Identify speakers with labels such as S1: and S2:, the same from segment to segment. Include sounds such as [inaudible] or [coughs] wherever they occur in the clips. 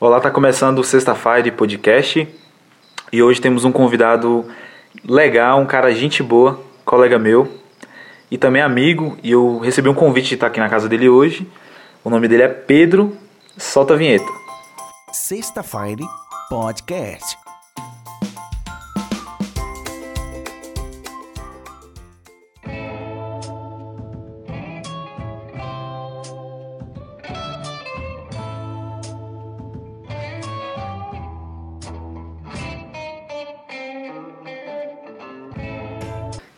S1: Olá, tá começando o Sexta-feira Podcast e hoje temos um convidado legal, um cara gente boa, colega meu e também amigo. E eu recebi um convite de estar aqui na casa dele hoje. O nome dele é Pedro. Solta a vinheta.
S2: Sexta-feira Podcast.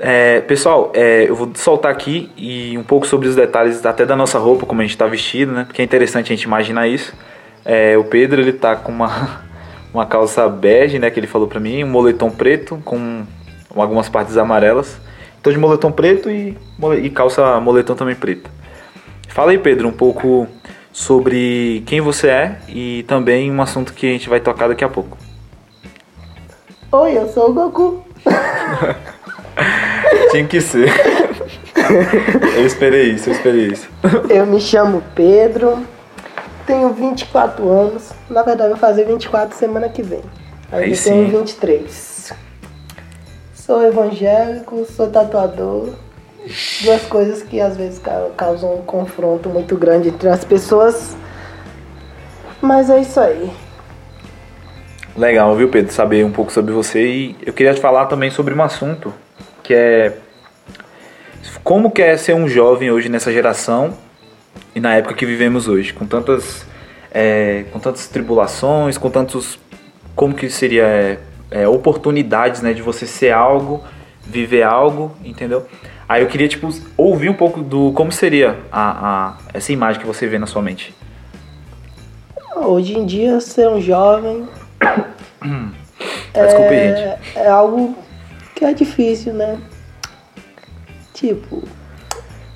S1: É, pessoal, é, eu vou soltar aqui e um pouco sobre os detalhes até da nossa roupa, como a gente está vestido, né? Porque é interessante a gente imaginar isso. É, o Pedro ele tá com uma, [laughs] uma calça bege, né? Que ele falou pra mim, um moletom preto com algumas partes amarelas. Tô de moletom preto e, e calça moletom também preto. Fala aí, Pedro, um pouco sobre quem você é e também um assunto que a gente vai tocar daqui a pouco.
S3: Oi, eu sou o Goku. [laughs]
S1: Tinha que ser. eu esperei isso, eu esperei isso.
S3: Eu me chamo Pedro, tenho 24 anos. Na verdade, vou fazer 24 semana que vem. Aí,
S1: Aí
S3: eu
S1: sim.
S3: tenho 23. Sou evangélico, sou tatuador. Duas coisas que às vezes ca- causam um confronto muito grande entre as pessoas. Mas é isso aí.
S1: Legal, viu, Pedro? Saber um pouco sobre você e eu queria te falar também sobre um assunto que é como que é ser um jovem hoje nessa geração e na época que vivemos hoje, com tantas é, com tantas tribulações, com tantos como que seria é, é, oportunidades, né, de você ser algo, viver algo, entendeu? Aí eu queria tipo ouvir um pouco do como seria a, a essa imagem que você vê na sua mente.
S3: Hoje em dia, ser um jovem [coughs]
S1: Desculpe, gente.
S3: é, é algo que é difícil, né? Tipo,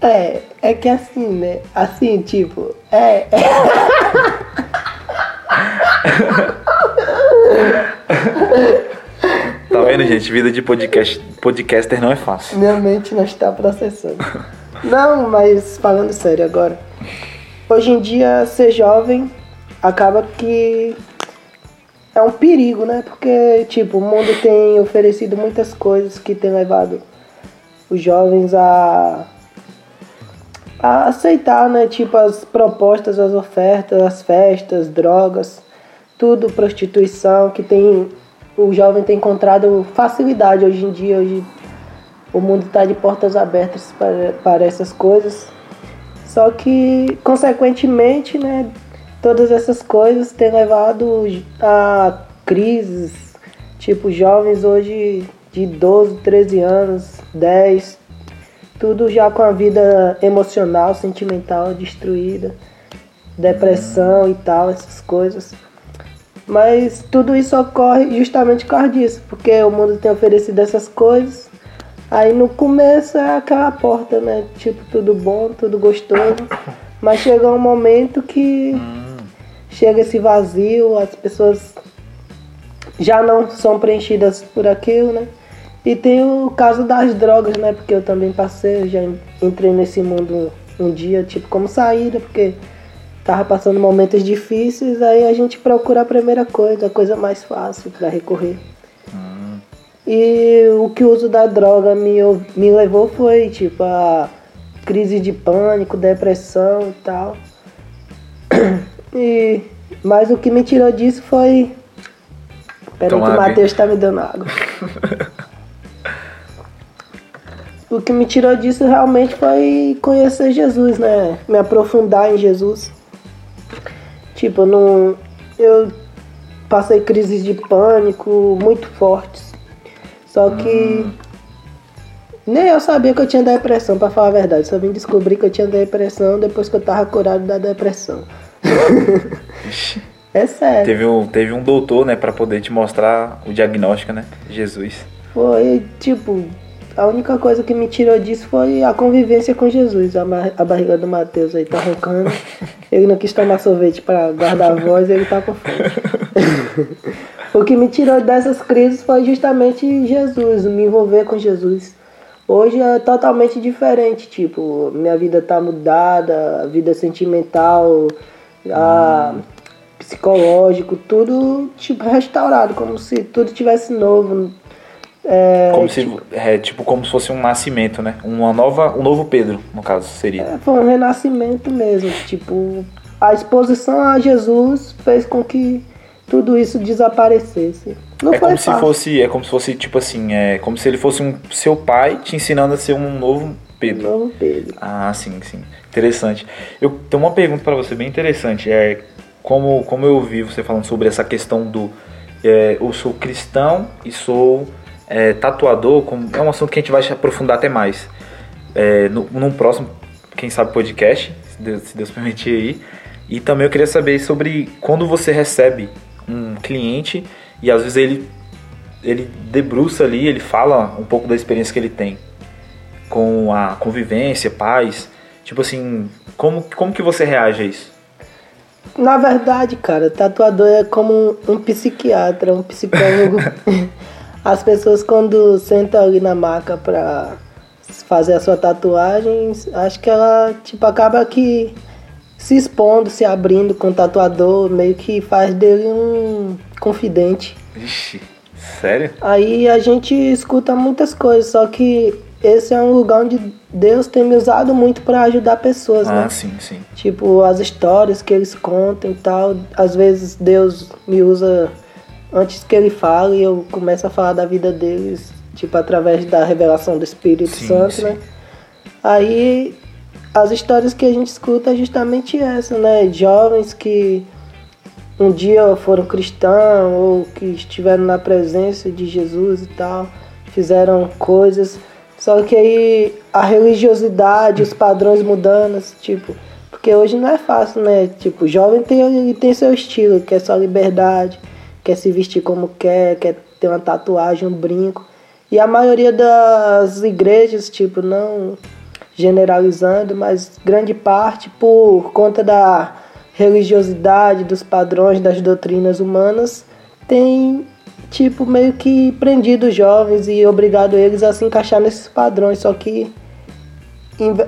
S3: é, é que assim, né? Assim, tipo, é, é [laughs]
S1: Tá vendo, gente? Vida de podcast, podcaster não é fácil.
S3: minha mente não está processando. Não, mas falando sério agora. Hoje em dia, ser jovem acaba que é um perigo, né? Porque, tipo, o mundo tem oferecido muitas coisas que tem levado os jovens a, a aceitar, né? Tipo, as propostas, as ofertas, as festas, drogas, tudo, prostituição, que tem. O jovem tem encontrado facilidade hoje em dia. Hoje o mundo está de portas abertas para, para essas coisas. Só que, consequentemente, né, todas essas coisas têm levado a crises. Tipo, jovens hoje de 12, 13 anos, 10, tudo já com a vida emocional, sentimental destruída, depressão e tal, essas coisas. Mas tudo isso ocorre justamente por causa disso, porque o mundo tem oferecido essas coisas. Aí no começo é aquela porta, né? Tipo, tudo bom, tudo gostoso. Mas chega um momento que chega esse vazio, as pessoas já não são preenchidas por aquilo, né? E tem o caso das drogas, né? Porque eu também passei, eu já entrei nesse mundo um dia, tipo, como saída, porque tava passando momentos difíceis, aí a gente procura a primeira coisa, a coisa mais fácil para recorrer. E o que o uso da droga me, me levou foi, tipo, a crise de pânico, depressão e tal. [clears throat] E, mas o que me tirou disso foi. Peraí que o? Matheus tá me dando água. [laughs] o que me tirou disso realmente foi conhecer Jesus, né? Me aprofundar em Jesus. Tipo, não. Eu passei crises de pânico muito fortes. Só que. Nem eu sabia que eu tinha depressão, pra falar a verdade. Só vim descobrir que eu tinha depressão depois que eu tava curado da depressão. É sério.
S1: Teve um, teve um doutor, né, pra poder te mostrar o diagnóstico, né? Jesus.
S3: Foi, tipo, a única coisa que me tirou disso foi a convivência com Jesus. A, a barriga do Matheus aí tá roncando. [laughs] Ele não quis tomar sorvete pra guardar a voz, ele tá com fome. [laughs] o que me tirou dessas crises foi justamente Jesus, me envolver com Jesus. Hoje é totalmente diferente, tipo, minha vida tá mudada, vida sentimental, a, psicológico, tudo tipo restaurado, como se tudo tivesse novo. É,
S1: como se, é, tipo, como se fosse um nascimento, né? Uma nova, um novo Pedro, no caso, seria.
S3: É, foi um renascimento mesmo. Tipo, a exposição a Jesus fez com que tudo isso desaparecesse. Não
S1: é
S3: foi
S1: como
S3: fácil.
S1: se fosse, é como se fosse tipo assim, é como se ele fosse um seu pai te ensinando a ser um novo Pedro.
S3: Novo Pedro.
S1: Ah, sim, sim. Interessante. Eu tenho uma pergunta para você bem interessante. É como como eu ouvi você falando sobre essa questão do é, eu sou cristão e sou é, tatuador. Como, é um assunto que a gente vai aprofundar até mais é, no, num próximo, quem sabe podcast, se Deus, se Deus [laughs] permitir aí. E também eu queria saber sobre quando você recebe um cliente e às vezes ele ele debruça ali, ele fala um pouco da experiência que ele tem com a convivência, paz. Tipo assim, como, como que você reage a isso?
S3: Na verdade, cara, tatuador é como um, um psiquiatra, um psicólogo. [laughs] As pessoas quando sentam ali na maca pra fazer a sua tatuagem, acho que ela tipo acaba que se expondo, se abrindo com o tatuador, meio que faz dele um confidente.
S1: Ixi, sério?
S3: Aí a gente escuta muitas coisas, só que esse é um lugar onde Deus tem me usado muito para ajudar pessoas,
S1: Ah,
S3: né?
S1: sim, sim.
S3: Tipo, as histórias que eles contam e tal. Às vezes Deus me usa antes que ele fale e eu começo a falar da vida deles, tipo, através da revelação do Espírito
S1: Sim,
S3: Santo,
S1: sim.
S3: né? Aí as histórias que a gente escuta é justamente essa, né? Jovens que um dia foram cristãos ou que estiveram na presença de Jesus e tal, fizeram coisas. Só que aí a religiosidade, os padrões mudando, tipo, porque hoje não é fácil, né? Tipo, jovem tem, tem seu estilo, quer sua liberdade, quer se vestir como quer, quer ter uma tatuagem, um brinco. E a maioria das igrejas, tipo, não generalizando, mas grande parte por conta da religiosidade, dos padrões, das doutrinas humanas, tem tipo meio que prendido os jovens e obrigado eles a se encaixar nesses padrões, só que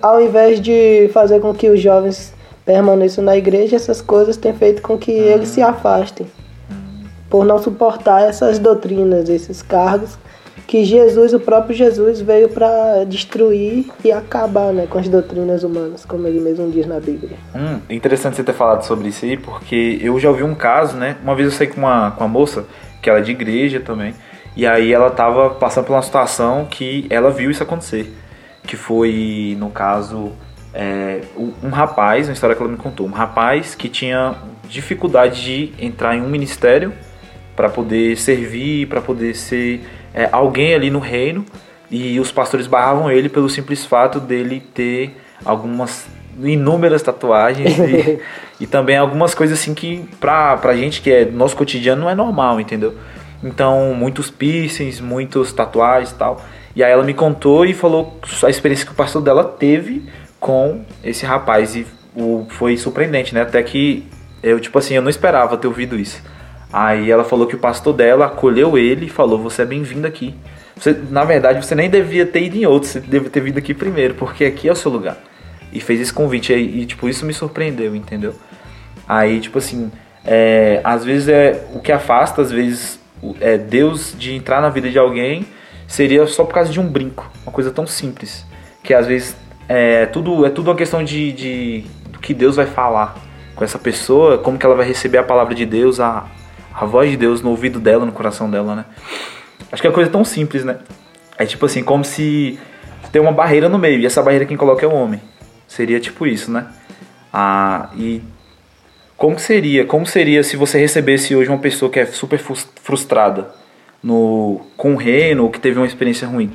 S3: ao invés de fazer com que os jovens permaneçam na igreja, essas coisas têm feito com que eles se afastem por não suportar essas doutrinas, esses cargos que Jesus, o próprio Jesus, veio para destruir e acabar né, com as doutrinas humanas, como ele mesmo diz na Bíblia.
S1: Hum, interessante você ter falado sobre isso aí, porque eu já ouvi um caso, né? Uma vez eu saí com uma, com uma moça, que ela é de igreja também, e aí ela tava passando por uma situação que ela viu isso acontecer. Que foi, no caso, é, um rapaz, uma história que ela me contou, um rapaz que tinha dificuldade de entrar em um ministério para poder servir, para poder ser é, alguém ali no reino, e os pastores barravam ele pelo simples fato dele ter algumas inúmeras tatuagens [laughs] e, e também algumas coisas assim que pra, pra gente que é nosso cotidiano não é normal, entendeu? Então, muitos piercings, muitos tatuagens e tal. E aí ela me contou e falou a experiência que o pastor dela teve com esse rapaz e o, foi surpreendente, né? Até que eu, tipo assim, eu não esperava ter ouvido isso. Aí ela falou que o pastor dela acolheu ele e falou: Você é bem-vindo aqui. Você, na verdade, você nem devia ter ido em outro, você devia ter vindo aqui primeiro, porque aqui é o seu lugar. E fez esse convite aí, e, tipo, isso me surpreendeu, entendeu? Aí, tipo assim, é, às vezes é o que afasta, às vezes, é Deus de entrar na vida de alguém seria só por causa de um brinco, uma coisa tão simples. Que às vezes é tudo, é tudo uma questão de, de do que Deus vai falar com essa pessoa, como que ela vai receber a palavra de Deus, a, a voz de Deus no ouvido dela, no coração dela, né? Acho que é uma coisa tão simples, né? É tipo assim, como se tem uma barreira no meio, e essa barreira quem coloca é o homem. Seria tipo isso, né? Ah, e como que seria? Como seria se você recebesse hoje uma pessoa que é super frus- frustrada no com o reino ou que teve uma experiência ruim?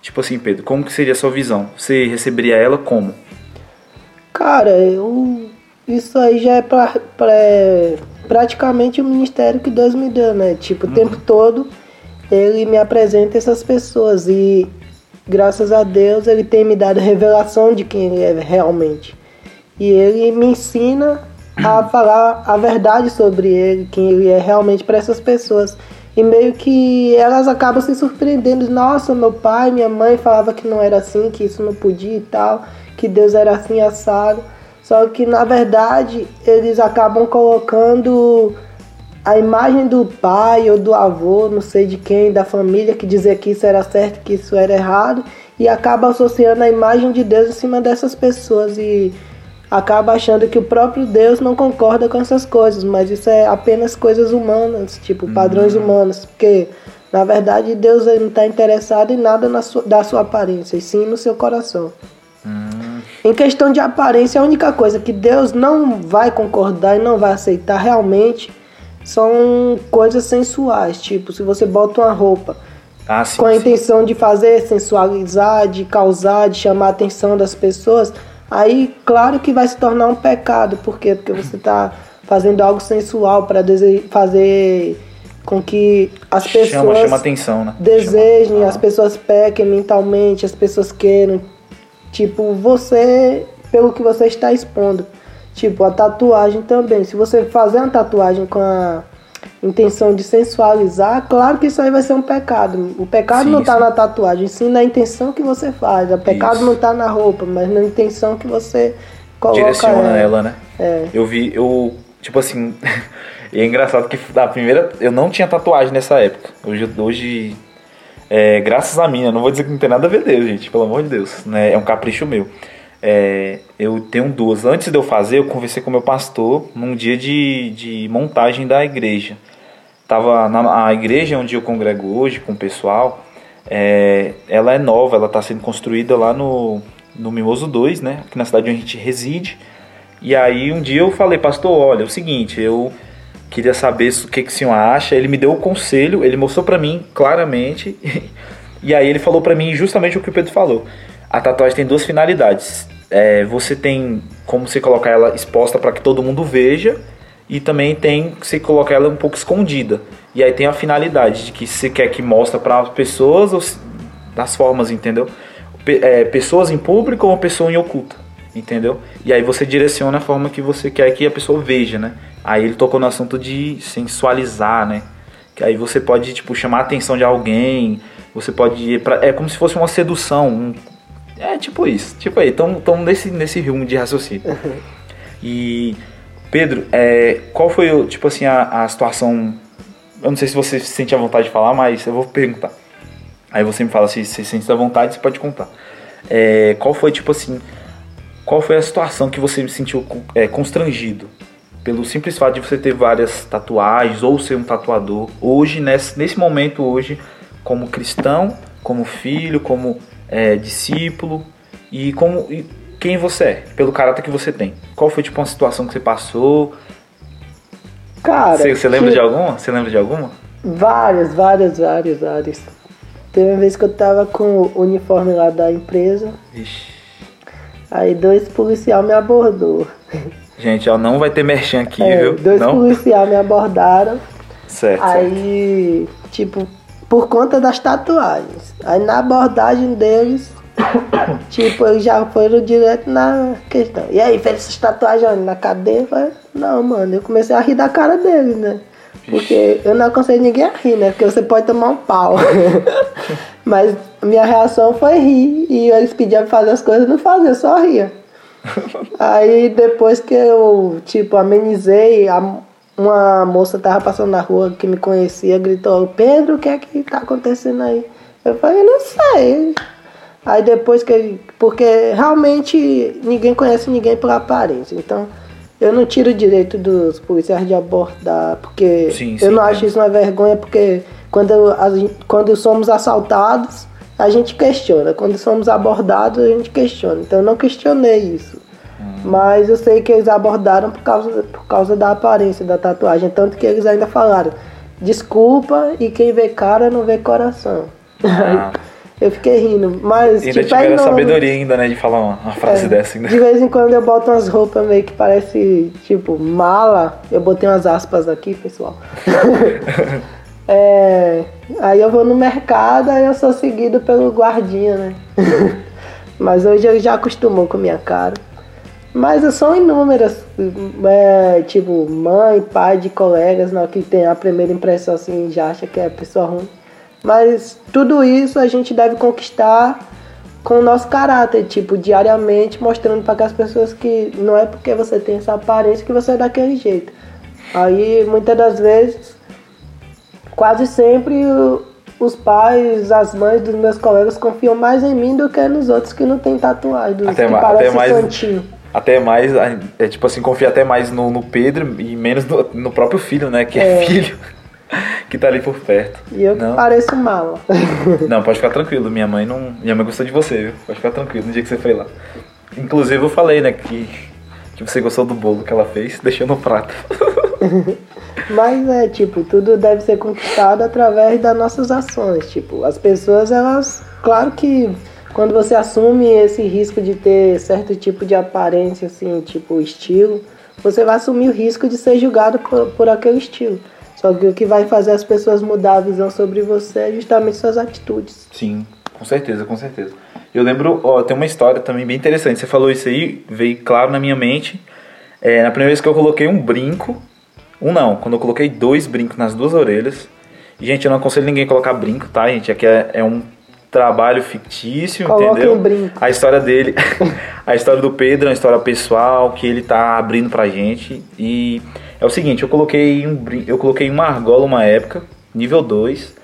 S1: Tipo assim, Pedro, como que seria a sua visão? Você receberia ela como?
S3: Cara, eu, isso aí já é pra, pra- praticamente o ministério que Deus me deu, né? Tipo, o tempo todo ele me apresenta essas pessoas e graças a Deus ele tem me dado revelação de quem ele é realmente. E ele me ensina a falar a verdade sobre ele, quem ele é realmente para essas pessoas. E meio que elas acabam se surpreendendo. Nossa, meu pai, minha mãe falava que não era assim, que isso não podia e tal, que Deus era assim assado. Só que na verdade eles acabam colocando a imagem do pai ou do avô, não sei de quem, da família, que dizia que isso era certo, que isso era errado, e acaba associando a imagem de Deus em cima dessas pessoas e acaba achando que o próprio Deus não concorda com essas coisas, mas isso é apenas coisas humanas, tipo padrões humanos, porque na verdade Deus não está interessado em nada na sua, da sua aparência, e sim no seu coração. Em questão de aparência, a única coisa que Deus não vai concordar e não vai aceitar realmente são coisas sensuais, tipo se você bota uma roupa
S1: Ah, sim.
S3: com a
S1: sim.
S3: intenção de fazer, sensualizar, de causar, de chamar a atenção das pessoas, aí claro que vai se tornar um pecado. Por quê? Porque você está fazendo algo sensual para fazer com que as pessoas
S1: Chama, chama atenção, né?
S3: desejem,
S1: Chama-
S3: as pessoas pequem mentalmente, as pessoas queiram. Tipo, você, pelo que você está expondo. Tipo, a tatuagem também. Se você fazer uma tatuagem com a intenção de sensualizar, claro que isso aí vai ser um pecado. O pecado
S1: Sim,
S3: não está na tatuagem, sim na intenção que você faz. O pecado
S1: Isso.
S3: não está na roupa, mas na intenção que você coloca
S1: direciona
S3: ela.
S1: ela, né?
S3: É.
S1: Eu vi, eu, tipo assim, [laughs] e é engraçado que da primeira, eu não tinha tatuagem nessa época. Hoje, hoje é, graças a mim, eu não vou dizer que não tem nada a ver Deus, gente, pelo amor de Deus, né? É um capricho meu. É, eu tenho duas. Antes de eu fazer, eu conversei com meu pastor num dia de, de montagem da igreja. Tava na a igreja onde eu congrego hoje com o pessoal, é, ela é nova, ela está sendo construída lá no, no Mimoso 2, né? Aqui na cidade onde a gente reside. E aí um dia eu falei, pastor, olha, é o seguinte, eu queria saber o que, que o senhor acha. Ele me deu o conselho, ele mostrou pra mim claramente. [laughs] e aí ele falou pra mim justamente o que o Pedro falou. A tatuagem tem duas finalidades. É, você tem como você colocar ela exposta para que todo mundo veja e também tem você colocar ela um pouco escondida. E aí tem a finalidade de que você quer que mostre para as pessoas ou das formas, entendeu? Pe- é, pessoas em público ou pessoa em oculta, entendeu? E aí você direciona a forma que você quer que a pessoa veja, né? Aí ele tocou no assunto de sensualizar, né? Que aí você pode tipo chamar a atenção de alguém, você pode ir pra, é como se fosse uma sedução, um- é tipo isso, tipo aí, tão nesse nesse rumo de raciocínio. E Pedro, é, qual foi tipo assim a, a situação? Eu não sei se você se sente à vontade de falar, mas eu vou perguntar. Aí você me fala se você sente à vontade, você pode contar. É, qual foi tipo assim? Qual foi a situação que você se sentiu é, constrangido pelo simples fato de você ter várias tatuagens ou ser um tatuador hoje nesse, nesse momento hoje como cristão, como filho, como é, discípulo e como e quem você é, pelo caráter que você tem. Qual foi tipo uma situação que você passou?
S3: Cara,
S1: Você, você lembra
S3: que-
S1: de alguma? Você lembra de alguma?
S3: Várias, várias, várias, várias. Teve uma vez que eu tava com o uniforme lá da empresa,
S1: Vixe.
S3: aí dois policial me abordou.
S1: Gente, ó, não vai ter merchan aqui,
S3: É,
S1: viu?
S3: dois
S1: não?
S3: policial me abordaram.
S1: Certo, certo.
S3: Aí, tipo, por conta das tatuagens. Aí na abordagem deles, [coughs] tipo, eles já foram direto na questão. E aí, fez essas tatuagens na cadeia? Falei, não, mano, eu comecei a rir da cara deles, né? Porque eu não aconselho ninguém a rir, né? Porque você pode tomar um pau. [laughs] Mas minha reação foi rir. E eles pediam pra fazer as coisas, eu não fazia, eu só ria. [laughs] Aí depois que eu, tipo, amenizei, a- uma moça tava passando na rua que me conhecia, gritou, Pedro, o que é que tá acontecendo aí? Eu falei, eu não sei. Aí depois que. Porque realmente ninguém conhece ninguém pela aparência. Então eu não tiro o direito dos policiais de abordar, porque
S1: Sim,
S3: eu
S1: sim,
S3: não
S1: é.
S3: acho isso uma vergonha, porque quando, gente- quando somos assaltados, a gente questiona. Quando somos abordados, a gente questiona. Então eu não questionei isso. Mas eu sei que eles abordaram por causa, por causa da aparência da tatuagem. Tanto que eles ainda falaram, desculpa e quem vê cara não vê coração.
S1: Ah. [laughs]
S3: eu fiquei rindo. Mas
S1: Ainda
S3: tipo,
S1: tiveram sabedoria ainda, né, de falar uma, uma frase
S3: É,
S1: dessa ainda.
S3: De vez em quando eu boto umas roupas meio que parece, tipo, mala. Eu botei umas aspas aqui, pessoal. [laughs] [laughs] É, aí eu vou no mercado, aí eu sou seguido pelo guardinha, né? Mas hoje ele já acostumou com a minha cara. Mas são inúmeras, é, tipo, mãe, pai de colegas, né, que tem a primeira impressão assim, já acha que é pessoa ruim. Mas tudo isso a gente deve conquistar com o nosso caráter, tipo, diariamente mostrando para as pessoas que não é porque você tem essa aparência que você é daquele jeito. Aí, muitas das vezes, quase sempre os pais, as mães dos meus colegas confiam mais em mim do que nos outros que não tem tatuagem, dos
S1: Até
S3: que parecem
S1: mais-
S3: santinho.
S1: Até mais, é tipo assim, confia até mais no, no Pedro e menos no, no próprio filho, né? Que é,
S3: É.
S1: filho [laughs] que tá ali por perto.
S3: E eu
S1: não,
S3: pareço mala. [laughs]
S1: não, pode ficar tranquilo. Minha mãe não. Minha mãe gostou de você, viu? Pode ficar tranquilo no dia que você foi lá. Inclusive eu falei, né, que, que você gostou do bolo que ela fez, [laughs] deixou no prato.
S3: Mas é, tipo, tudo deve ser conquistado através das nossas ações. Tipo, as pessoas, elas. Claro que quando você assume esse risco de ter certo tipo de aparência, assim, tipo estilo, você vai assumir o risco de ser julgado por, por aquele estilo. Só que o que vai fazer as pessoas mudar a visão sobre você é justamente suas atitudes.
S1: Sim, com certeza, com certeza. Eu lembro, ó, tem uma história também bem interessante. Você falou isso aí, veio claro na minha mente. É, na primeira vez que eu coloquei um brinco, um não, quando eu coloquei dois brincos nas duas orelhas. Gente, eu não aconselho ninguém a colocar brinco, tá, gente? Aqui é, é um trabalho fictício,
S3: Coloque
S1: entendeu?
S3: um brinco.
S1: A história dele, [laughs] a história do Pedro é uma história pessoal que ele tá abrindo pra gente. E é o seguinte, eu coloquei um eu coloquei uma argola uma época, nível 2.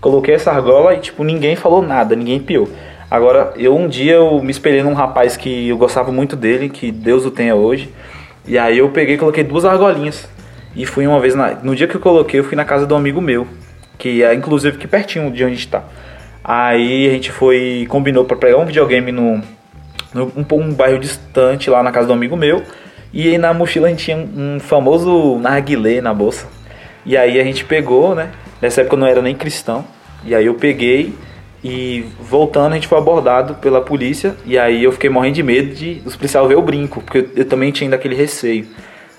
S1: Coloquei essa argola e tipo ninguém falou nada, ninguém piou. Agora, eu um dia eu me espelhei num rapaz que eu gostava muito dele, que Deus o tenha hoje. E aí eu peguei e coloquei duas argolinhas. E fui uma vez na, no dia que eu coloquei, eu fui na casa de um amigo meu, que é inclusive aqui pertinho de onde a gente tá. Aí a gente foi combinou para pegar um videogame no, no um, um bairro distante lá na casa do amigo meu. E aí na mochila a gente tinha um, um famoso narguilé na bolsa. E aí a gente pegou, né? Nessa época eu não era nem cristão. E aí eu peguei e voltando a gente foi abordado pela polícia. E aí eu fiquei morrendo de medo de os policiais ver o brinco, porque eu, também tinha ainda aquele receio.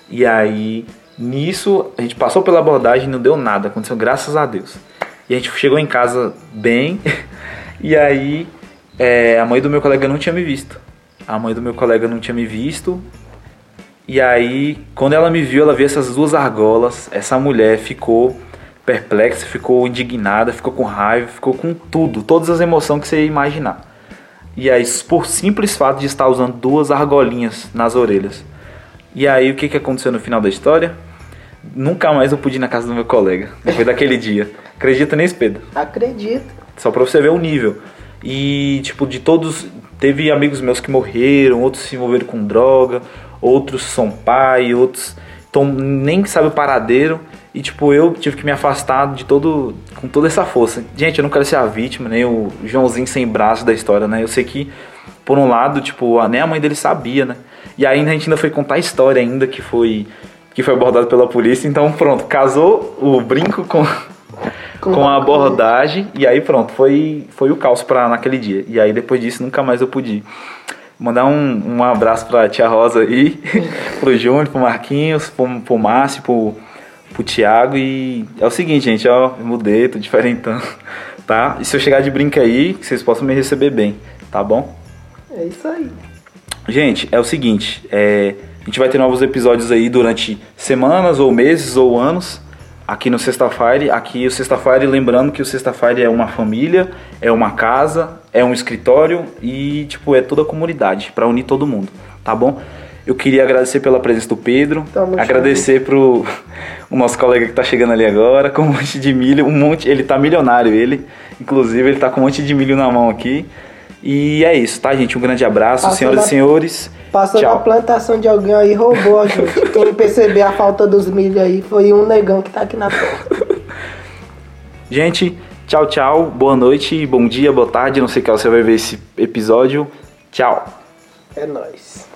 S1: E aí nisso a gente passou pela abordagem e não deu nada, aconteceu graças a Deus. E a gente chegou em casa bem. [laughs] E aí é, a mãe do meu colega não tinha me visto. A mãe do meu colega não tinha me visto. E aí, quando ela me viu, ela viu essas duas argolas. Essa mulher ficou perplexa, ficou indignada, ficou com raiva, ficou com tudo, todas as emoções que você imaginar. E aí, por simples fato de estar usando duas argolinhas nas orelhas. E aí, o que, que aconteceu no final da história? Nunca mais eu pude ir na casa do meu colega, depois daquele dia. Acredita nisso, Pedro?
S3: Acredito.
S1: Só pra você ver o nível. E, tipo, de todos. Teve amigos meus que morreram, outros se envolveram com droga, outros são pai, outros tão, nem sabe o paradeiro. E, tipo, eu tive que me afastar de todo. com toda essa força. Gente, eu não quero ser a vítima, nem o Joãozinho sem braço da história, né? Eu sei que, por um lado, tipo, nem a mãe dele sabia, né? E ainda a gente ainda foi contar a história ainda que foi. Que foi abordado pela polícia. Então, pronto, casou o brinco com
S3: Com
S1: com a abordagem e aí pronto, foi, foi o caos pra naquele dia. E aí depois disso nunca mais eu pude. Mandar um, um abraço pra tia Rosa aí, [laughs] pro Júnior, pro Marquinhos, pro, pro Márcio, pro, pro Thiago. E é o seguinte, gente, ó, eu mudei, tô diferentão, [laughs] tá? E se eu chegar de brinca aí, que vocês possam me receber bem, tá bom?
S3: É isso aí.
S1: Gente, é o seguinte, é, a gente vai ter novos episódios aí durante semanas ou meses ou anos aqui no Sexta-feira. Aqui o Sexta-feira, lembrando que o Sexta-feira é uma família, é uma casa, é um escritório e tipo é toda a comunidade para unir todo mundo, tá bom? Eu queria agradecer pela presença do Pedro, agradecer pro [laughs] o nosso colega que tá chegando ali agora com um monte de milho, um monte, ele tá milionário ele, inclusive ele tá com um monte de milho na mão aqui. E é isso, tá, gente? Um grande abraço,
S3: Passou
S1: senhoras
S3: na-
S1: e senhores.
S3: Passou na
S1: Tchau.
S3: plantação de alguém aí roubou a gente. [laughs] Quem perceber a falta dos milho aí foi um negão que tá aqui na porta. [laughs]
S1: Gente, tchau, tchau. Boa noite, bom dia, boa tarde. Não sei que hora você vai ver esse episódio. Tchau.
S3: É nóis.